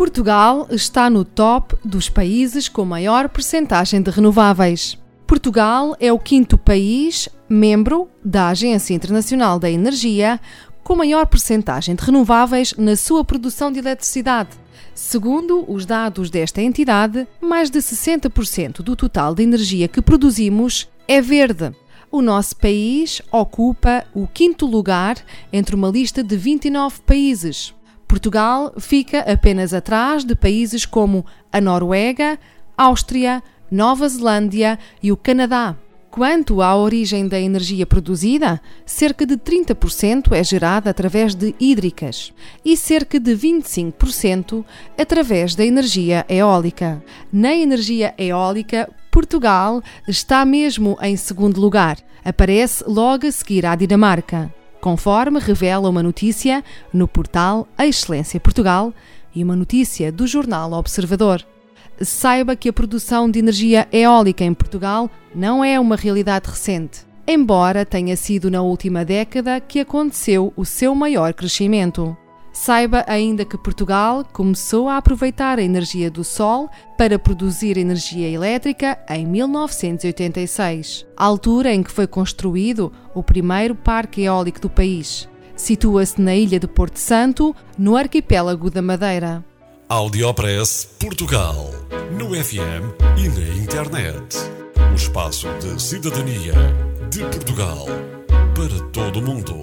Portugal está no top dos países com maior percentagem de renováveis. Portugal é o quinto país membro da Agência Internacional da Energia com maior percentagem de renováveis na sua produção de eletricidade. Segundo os dados desta entidade, mais de 60% do total de energia que produzimos é verde. O nosso país ocupa o quinto lugar entre uma lista de 29 países. Portugal fica apenas atrás de países como a Noruega, Áustria, Nova Zelândia e o Canadá. Quanto à origem da energia produzida, cerca de 30% é gerada através de hídricas e cerca de 25% através da energia eólica. Na energia eólica, Portugal está mesmo em segundo lugar. Aparece logo a seguir à Dinamarca conforme revela uma notícia no portal Excelência Portugal e uma notícia do jornal Observador. Saiba que a produção de energia eólica em Portugal não é uma realidade recente, embora tenha sido na última década que aconteceu o seu maior crescimento. Saiba ainda que Portugal começou a aproveitar a energia do sol para produzir energia elétrica em 1986, altura em que foi construído o primeiro parque eólico do país. Situa-se na ilha de Porto Santo, no arquipélago da Madeira. Audiopress Portugal. No FM e na internet. O espaço de cidadania de Portugal para todo o mundo